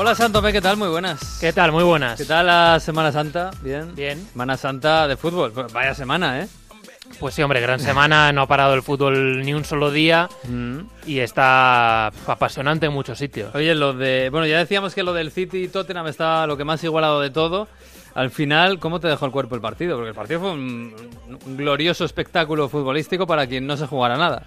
Hola Santome, ¿qué tal? Muy buenas. ¿Qué tal? Muy buenas. ¿Qué tal la Semana Santa? Bien. Bien. Semana Santa de fútbol. Pues Vaya semana, ¿eh? Pues sí, hombre, gran semana, no ha parado el fútbol ni un solo día Mm. y está apasionante en muchos sitios. Oye, lo de. Bueno, ya decíamos que lo del City y Tottenham está lo que más igualado de todo. Al final, ¿cómo te dejó el cuerpo el partido? Porque el partido fue un, un glorioso espectáculo futbolístico para quien no se jugara nada.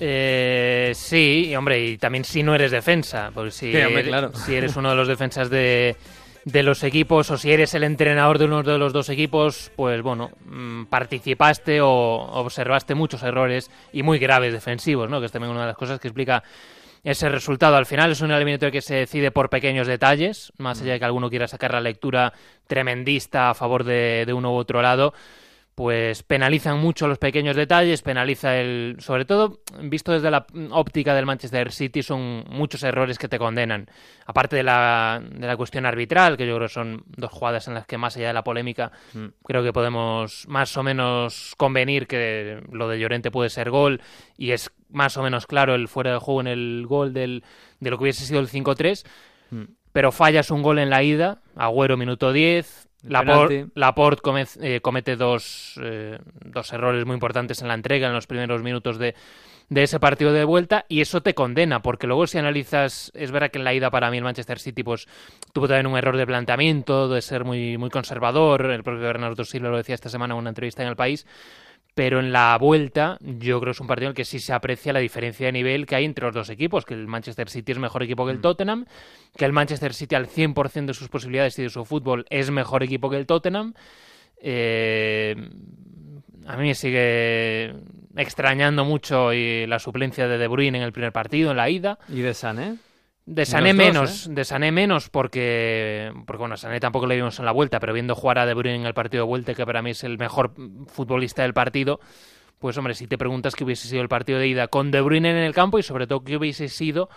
Eh, sí, y, hombre, y también si no eres defensa, pues si, Sí, hombre, eres, claro. si eres uno de los defensas de, de los equipos o si eres el entrenador de uno de los dos equipos, pues bueno, mm, participaste o observaste muchos errores y muy graves defensivos, ¿no? Que es también una de las cosas que explica ese resultado. Al final es un eliminatorio que se decide por pequeños detalles, más allá de que alguno quiera sacar la lectura tremendista a favor de, de uno u otro lado pues penalizan mucho los pequeños detalles, penaliza el... Sobre todo, visto desde la óptica del Manchester City, son muchos errores que te condenan. Aparte de la, de la cuestión arbitral, que yo creo que son dos jugadas en las que más allá de la polémica, Mm. creo que podemos más o menos convenir que lo de Llorente puede ser gol y es más o menos claro el fuera de juego en el gol del, de lo que hubiese sido el 5-3, Mm. pero fallas un gol en la ida, Agüero minuto 10, El Laporte, penalti. Laporte come- eh, comete dos, eh, dos errores muy importantes en la entrega en los primeros minutos de, de ese partido de vuelta y eso te condena, porque luego si analizas, es verdad que en la ida para mí el Manchester City pues tuvo también un error de planteamiento, de ser muy, muy conservador, el propio Bernardo Silva lo decía esta semana en una entrevista en El País, pero en la vuelta yo creo que es un partido en el que sí se aprecia la diferencia de nivel que hay entre los dos equipos, que el Manchester City es mejor equipo que el Tottenham, que el Manchester City al 100% de sus posibilidades y de su fútbol es mejor equipo que el Tottenham. Eh, a mí me sigue extrañando mucho y la suplencia de De Bruyne en el primer partido, en la ida. ¿Y de Sané? De Sané Los dos, menos, de Sané menos porque, porque bueno, Sané tampoco le vimos en la vuelta, pero viendo jugar a De Bruyne en el partido de vuelta, que para mí es el mejor futbolista del partido, pues hombre, si te preguntas qué hubiese sido el partido de ida con De Bruyne en el campo y sobre todo qué hubiese sido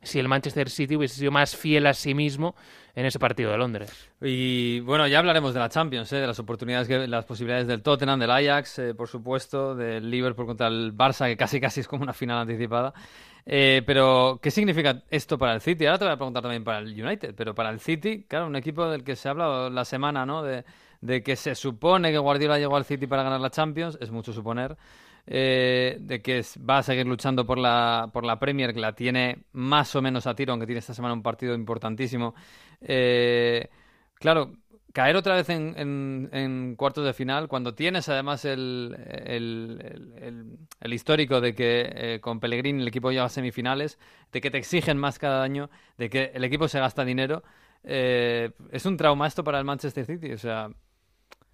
si el Manchester City hubiese sido más fiel a sí mismo en ese partido de Londres. Y bueno, ya hablaremos de la Champions, ¿eh? de las oportunidades, que, las posibilidades del Tottenham, del Ajax, eh, por supuesto, del Liverpool contra el Barça, que casi casi es como una final anticipada. Eh, pero, ¿qué significa esto para el City? Ahora te voy a preguntar también para el United, pero para el City, claro, un equipo del que se ha hablado la semana, ¿no? De que se supone que Guardiola llegó al City para ganar la Champions, es mucho suponer. eh, de que va a seguir luchando por la, por la Premier, que la tiene más o menos a tiro, aunque tiene esta semana un partido importantísimo. Eh, claro, caer otra vez en, en- cuartos de final, cuando tienes además el, el- el- histórico de que eh, con Pellegrini el equipo llega a semifinales, de que te exigen más cada año, de que el equipo se gasta dinero, es un trauma esto para el Manchester City. O sea,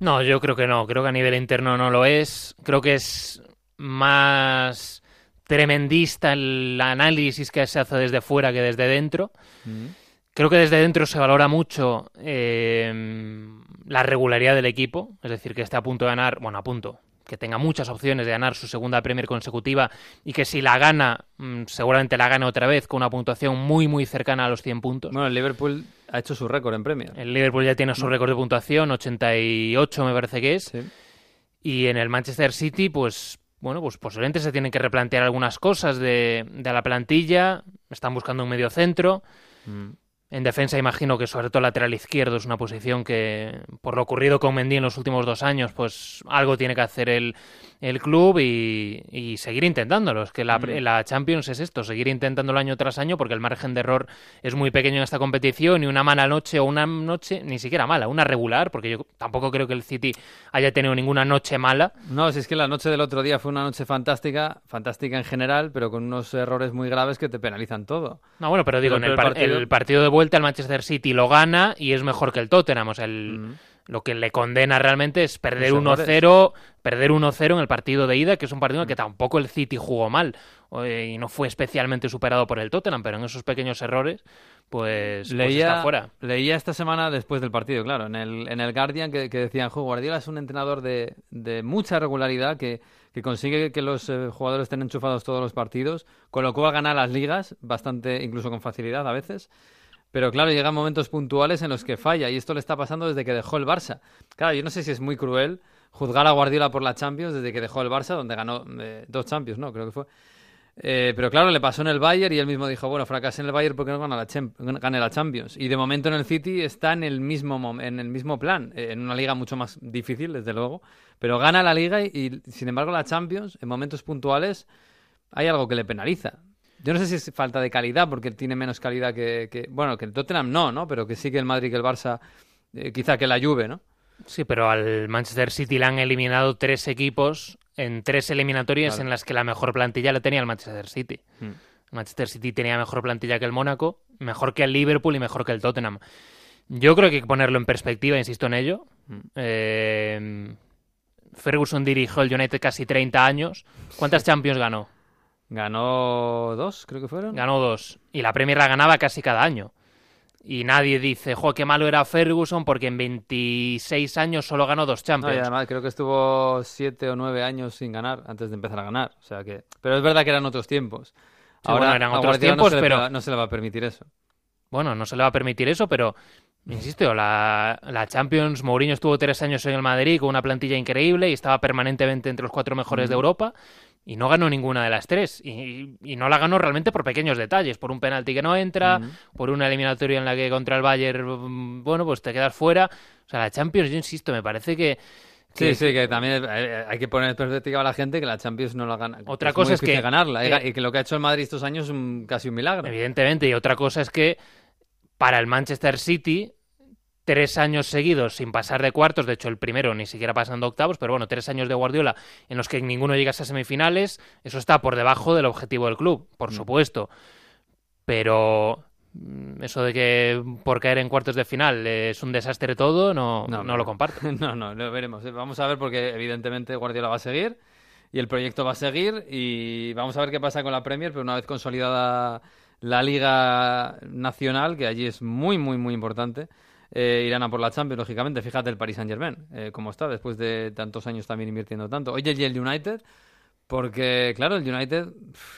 No, yo creo que no. Creo que a nivel interno no lo es. Creo que es más tremendista el análisis que se hace desde fuera que desde dentro. Creo que desde dentro se valora mucho eh, la regularidad del equipo, es decir, que esté a punto de ganar, bueno, a punto, que tenga muchas opciones de ganar su segunda Premier consecutiva y que si la gana, mm, seguramente la gane otra vez con una puntuación muy, muy cercana a los 100 puntos. bueno, el Liverpool ha hecho su récord en Premier. El Liverpool ya tiene su récord de puntuación, 88 me parece que es. Sí. Y en el Manchester City, pues bueno, pues posiblemente se tienen que replantear algunas cosas de, de la plantilla. Están buscando un medio centro. Mm. En defensa imagino que sobre todo lateral izquierdo es una posición que, por lo ocurrido con Mendy en los últimos dos años, pues algo tiene que hacer el, el club y, y seguir intentándolo. Es que la, Mm. la Champions es esto, seguir intentándolo año tras año porque el margen de error es muy pequeño en esta competición y una mala noche o una noche, ni siquiera mala, una regular, porque yo tampoco creo que el City haya tenido ninguna noche mala. No, si es que la noche del otro día fue una noche fantástica, fantástica en general, pero con unos errores muy graves que te penalizan todo. No, bueno, pero digo, Pero en el, par- partido- el partido de vuelta el Manchester City lo gana y es mejor que el Tottenham. O sea, el, Mm. Lo que le condena realmente es perder Los 1-0 perder 1-0 en el partido de ida, que es un partido en el que tampoco el City jugó mal eh, y no fue especialmente superado por el Tottenham, pero en esos pequeños errores, pues, pues Leía, está fuera. leía esta semana después del partido, claro, en el, en el Guardian que, que decían, "Jo, Guardiola es un entrenador de, de mucha regularidad que, que consigue que los eh, jugadores estén enchufados todos los partidos, con lo cual gana las ligas, bastante, incluso con facilidad a veces. Pero claro, llegan momentos puntuales en los que falla y esto le está pasando desde que dejó el Barça. Claro, yo no sé si es muy cruel juzgar a Guardiola por la Champions desde que dejó el Barça, donde ganó eh, dos Champions, ¿no? Creo que fue. Eh, pero claro, le pasó en el Bayern y él mismo dijo, bueno, fracasé en el Bayern porque no gana la, la Champions. Y de momento en el City está en el mismo, en el mismo plan, eh, en una liga mucho más difícil, desde luego, pero gana la liga y, sin embargo la Champions, en momentos puntuales, hay algo que le penaliza. Yo no sé si es falta de calidad, porque tiene menos calidad que, bueno, que el Tottenham no, ¿no? Pero que sí que el Madrid, que el Barça, eh, quizá que la Juve, ¿no? Sí, pero al Manchester City le han eliminado tres equipos en tres eliminatorias en las que la mejor plantilla la tenía el Manchester City. Hmm. Manchester City tenía mejor plantilla que el Mónaco, mejor que el Liverpool y mejor que el Tottenham. Yo creo que hay que ponerlo en perspectiva, insisto en ello. Hmm. Eh, Ferguson dirigió el United casi 30 años. ¿Cuántas Champions ganó? Ganó dos, creo que fueron. Ganó dos. Y la Premier la ganaba casi cada año. Y nadie dice, jo, qué malo era Ferguson porque en 26 años solo ganó dos Champions. y además creo que estuvo siete o nueve años sin ganar antes de empezar a ganar. O sea que... Pero es verdad que eran otros tiempos. Ahora eran otros tiempos, pero... no se le va a permitir eso. Bueno, no se le va a permitir eso, pero... Insisto, la, la, Champions, Mourinho estuvo tres años en el Madrid con una plantilla increíble y estaba permanentemente entre los cuatro mejores de Europa y no ganó ninguna de las tres. Y, no la ganó realmente por pequeños detalles, por un penalti que no entra, por una eliminatoria en la que contra el Bayern, mm, bueno, pues te quedas fuera. O sea, la Champions, yo insisto, me parece que... Sí, sí, que también hay que poner en perspectiva a la gente que la Champions no la gana. Otra cosa es que ganarla eh, y que lo que ha hecho el Madrid estos años es casi un milagro. Evidentemente, y otra cosa es que para el Manchester City tres años seguidos sin pasar de cuartos, de hecho el primero ni siquiera pasando octavos, pero bueno, tres años de Guardiola en los que ninguno llega a semifinales, eso está por debajo del objetivo del club, por mm. supuesto. Pero mm, eso de que por caer en cuartos de final es un desastre todo, no, no, lo comparto. No, no, lo veremos. Vamos a ver porque evidentemente Guardiola va a seguir y el proyecto va a seguir y vamos a ver qué pasa con la Premier, pero una vez consolidada la Liga Nacional, que allí es muy, muy, muy importante, eh, irán a por la Champions, lógicamente. Fíjate el Paris Saint Germain, eh, cómo está después de tantos años también invirtiendo tanto. Oye, y el United, porque claro, el United,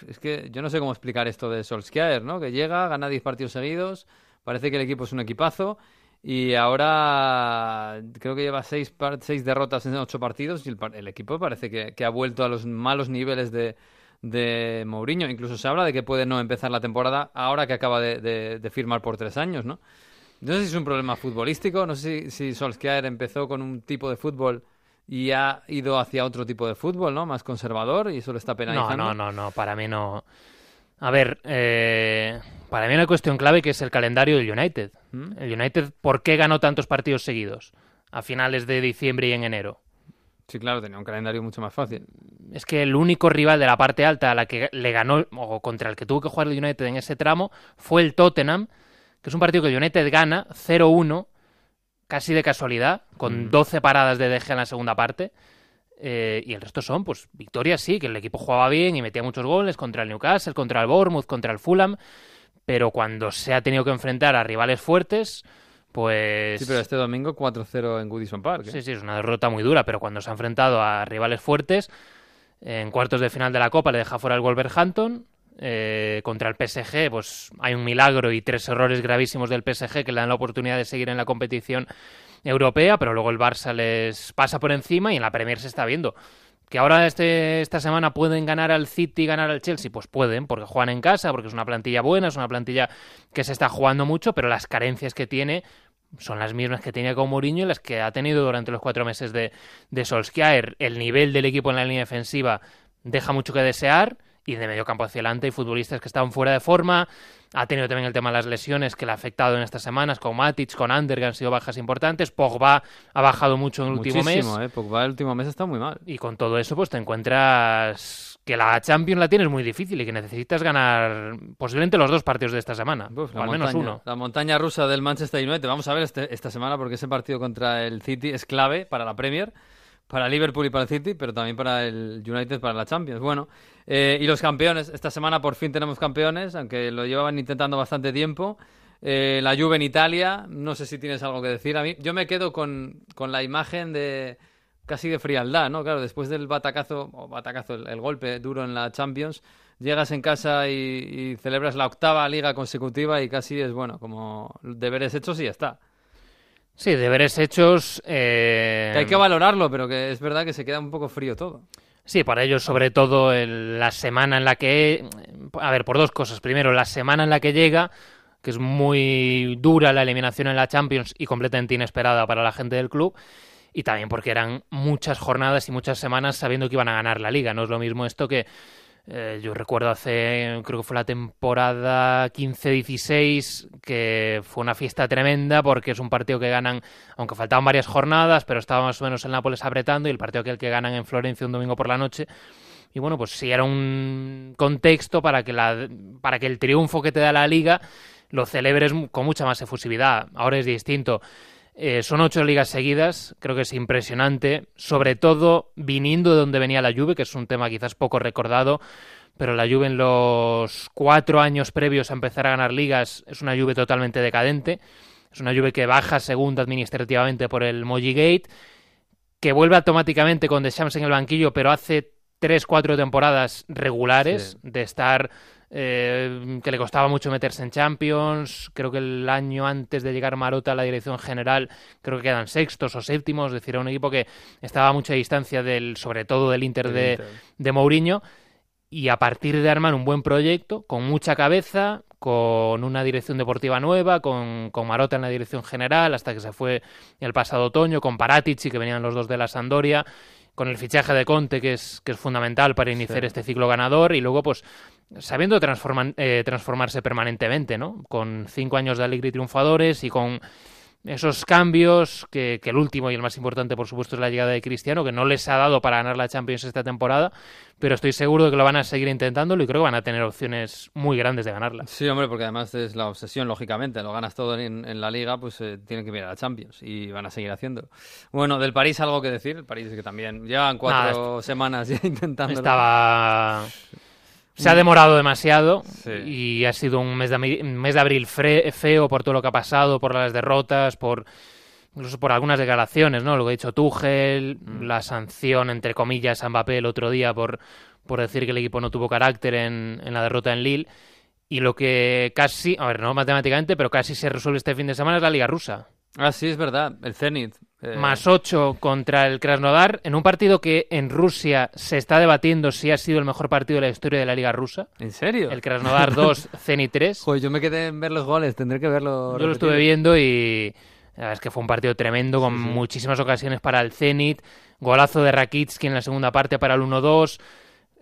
es que yo no sé cómo explicar esto de Solskjaer, ¿no? Que llega, gana 10 partidos seguidos, parece que el equipo es un equipazo. Y ahora creo que lleva seis, seis derrotas en ocho partidos y el, equipo parece que, ha vuelto a los malos niveles de, de Mourinho. Incluso se habla de que puede no empezar la temporada ahora que acaba de, de firmar por tres años, ¿no? No sé si es un problema futbolístico, no sé si, Solskjaer empezó con un tipo de fútbol y ha ido hacia otro tipo de fútbol, ¿no? Más conservador y eso le está penalizando. No, no, no, no, para mí no. A ver, eh, para mí una cuestión clave que es el calendario del United. ¿Mm? El United, ¿por qué ganó tantos partidos seguidos? A finales de diciembre y en enero. Sí, claro, tenía un calendario mucho más fácil. Es que el único rival de la parte alta a la que le ganó, o contra el que tuvo que jugar el United en ese tramo, fue el Tottenham, que es un partido que el United gana 0-1, casi de casualidad, con 12 mm. paradas de DG en la segunda parte. Eh, y el resto son, pues, victorias sí, que el equipo jugaba bien y metía muchos goles contra el Newcastle, contra el Bournemouth, contra el Fulham. Pero cuando se ha tenido que enfrentar a rivales fuertes, pues... Sí, pero este domingo 4-0 en Goodison Park. ¿eh? Sí, sí, es una derrota muy dura, pero cuando se ha enfrentado a rivales fuertes, en cuartos de final de la Copa le deja fuera el Wolverhampton, eh, contra el PSG, pues hay un milagro y tres errores gravísimos del PSG que le dan la oportunidad de seguir en la competición europea, pero luego el Barça les pasa por encima y en la Premier se está viendo. ¿Que ahora este, esta semana pueden ganar al City y ganar al Chelsea? Pues pueden, porque juegan en casa, porque es una plantilla buena, es una plantilla que se está jugando mucho, pero las carencias que tiene son las mismas que tenía con Mourinho y las que ha tenido durante los cuatro meses de, de Solskjaer. El nivel del equipo en la línea defensiva deja mucho que desear y de medio campo hacia adelante hay futbolistas que estaban fuera de forma. Ha tenido también el tema de las lesiones que le ha afectado en estas semanas, con Matic, con Ander, que han sido bajas importantes. Pogba ha bajado mucho en el último mes. Eh. Pogba el último mes está muy mal. Y con todo eso, pues te encuentras que la Champions la tienes muy difícil y que necesitas ganar posiblemente los dos partidos de esta semana, al menos uno. La montaña rusa del Manchester United. Vamos a ver este, esta semana porque ese partido contra el City es clave para la Premier para Liverpool y para el City, pero también para el United, para la Champions. Bueno, eh, y los campeones. Esta semana por fin tenemos campeones, aunque lo llevaban intentando bastante tiempo. Eh, la Juve en Italia, no sé si tienes algo que decir. A mí, yo me quedo con, con la imagen de casi de frialdad, ¿no? Claro, después del batacazo, o batacazo, el, golpe duro en la Champions, llegas en casa y, celebras la octava liga consecutiva y casi es, bueno, como deberes hechos y ya está. Sí, deberes hechos. Eh, hay que valorarlo, pero que es verdad que se queda un poco frío todo. Sí, para ellos sobre todo la semana en la que... A ver, por dos cosas. Primero, la semana en la que llega, que es muy dura la eliminación en la Champions y completamente inesperada para la gente del club. Y también porque eran muchas jornadas y muchas semanas sabiendo que iban a ganar la liga. No es lo mismo esto que eh, yo recuerdo hace, creo que fue la temporada 15-16, que fue una fiesta tremenda porque es un partido que ganan, aunque faltaban varias jornadas, pero estaba más o menos el Nápoles apretando y el partido que el que ganan en Florencia un domingo por la noche. Y bueno, pues sí era un contexto para que, la, para que el triunfo que te da la liga lo celebres con mucha más efusividad. Ahora es distinto. Eh, son ocho ligas seguidas, creo que es impresionante, sobre todo viniendo de donde venía la Juve, que es un tema quizás poco recordado, pero la Juve en los cuatro años previos a empezar a ganar ligas es una Juve totalmente decadente, es una Juve que baja segunda administrativamente por el Moji Gate, que vuelve automáticamente con Deschamps en el banquillo, pero hace tres, cuatro temporadas regulares de estar eh, que le costaba mucho meterse en Champions. Creo que el año antes de llegar Marota a la dirección general, creo que quedan sextos o séptimos, es decir, era un equipo que estaba a mucha distancia del, sobre todo del Inter de, de Mourinho. Y a partir de armar un buen proyecto, con mucha cabeza, con una dirección deportiva nueva, con, con, Marota en la dirección general, hasta que se fue el pasado otoño, con Paratici, que venían los dos de la Sandoria, con el fichaje de Conte, que es, que es fundamental para iniciar este ciclo ganador, y luego, pues, sabiendo eh, transformarse permanentemente, ¿no? Con cinco años de alegría y triunfadores y con esos cambios, que, el último y el más importante, por supuesto, es la llegada de Cristiano, que no les ha dado para ganar la Champions esta temporada, pero estoy seguro de que lo van a seguir intentándolo y creo que van a tener opciones muy grandes de ganarla. Sí, hombre, porque además es la obsesión, lógicamente, lo ganas todo en, la Liga, pues eh, tienen que mirar a la Champions y van a seguir haciendo. Bueno, del París algo que decir, el París que también llevan cuatro semanas ya intentando. Estaba se ha demorado demasiado y ha sido un mes de, mes de abril feo por todo lo que ha pasado, por las derrotas, por incluso por algunas declaraciones, ¿no? Lo que ha dicho Tuchel, mm. la sanción, entre comillas, a Mbappé el otro día por, por decir que el equipo no tuvo carácter en, en la derrota en Lille. Y lo que casi, a ver, no matemáticamente, pero casi se resuelve este fin de semana es la Liga Rusa. Ah, sí, es verdad, el Zenit. Eh, Más 8 contra el Krasnodar, en un partido que en Rusia se está debatiendo si ha sido el mejor partido de la historia de la Liga Rusa. ¿En serio? El Krasnodar 2, Zenit 3. Pues yo me quedé en ver los goles, tendré que verlo. Yo lo estuve viendo y la verdad es que fue un partido tremendo con muchísimas ocasiones para el Zenit. Golazo de Rakitsky en la segunda parte para el 1-2.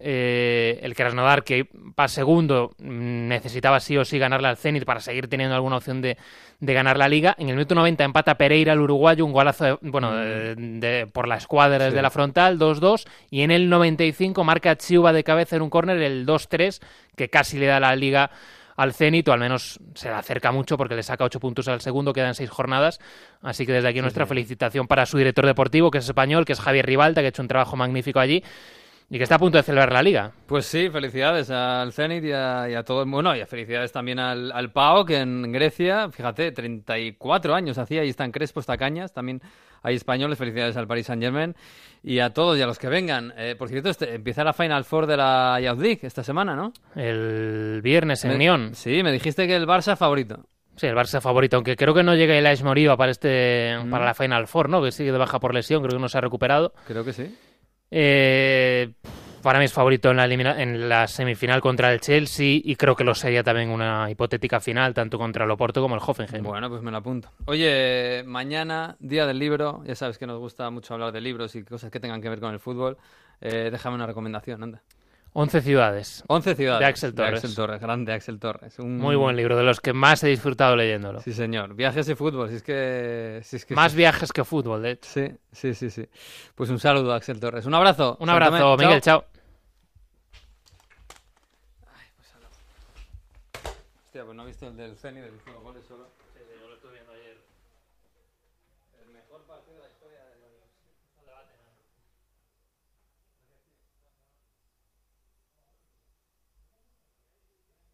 Eh, el Krasnodar, que para segundo, necesitaba sí o sí ganarle al Zenit para seguir teniendo alguna opción de, ganar la liga. En el minuto 90 empata Pereira, el uruguayo, un golazo bueno, mm. por la escuadra desde la frontal, 2-2. Y en el 95 marca Chiuba de cabeza en un córner, el 2-3, que casi le da la liga al Zenit, o al menos se le acerca mucho porque le saca 8 puntos al segundo, quedan 6 jornadas. Así que desde aquí nuestra felicitación para su director deportivo, que es español, que es Javier Rivalta, que ha hecho un trabajo magnífico allí y que está a punto de celebrar la liga. Pues sí, felicidades al Zenit y a, todo el Bueno, y felicidades también al, al PAO, que en Grecia, fíjate, 34 años hacía y están Crespo, está Cañas, también hay españoles. Felicidades al Paris Saint Germain y a todos y a los que vengan. Eh, por cierto, este, empieza la Final Four de la Youth League esta semana, ¿no? El viernes en Unión. Sí, me dijiste que el Barça favorito. Sí, el Barça favorito, aunque creo que no llega el Aix Moriba para este mm. para la Final Four, ¿no? Que sigue de baja por lesión, creo que no se ha recuperado. Creo que sí. Eh, para mí es favorito en la, en la semifinal contra el Chelsea y creo que lo sería también una hipotética final tanto contra el Oporto como el Hoffenheim. Bueno, pues me lo apunto. Oye, mañana, día del libro, ya sabes que nos gusta mucho hablar de libros y cosas que tengan que ver con el fútbol. Eh, déjame una recomendación, anda. 11 ciudades. 11 ciudades. De Axel Torres. Axel Torres, grande Axel Torres. Muy buen libro, de los que más he disfrutado leyéndolo. Sí, señor. Viajes y fútbol, si es que... Si es que más viajes que fútbol, de hecho. Sí, sí, sí, sí. Pues un saludo, Axel Torres. Un abrazo. Un abrazo, Miguel, chao. Hostia, pues no he visto el del Ceni, del goles solo.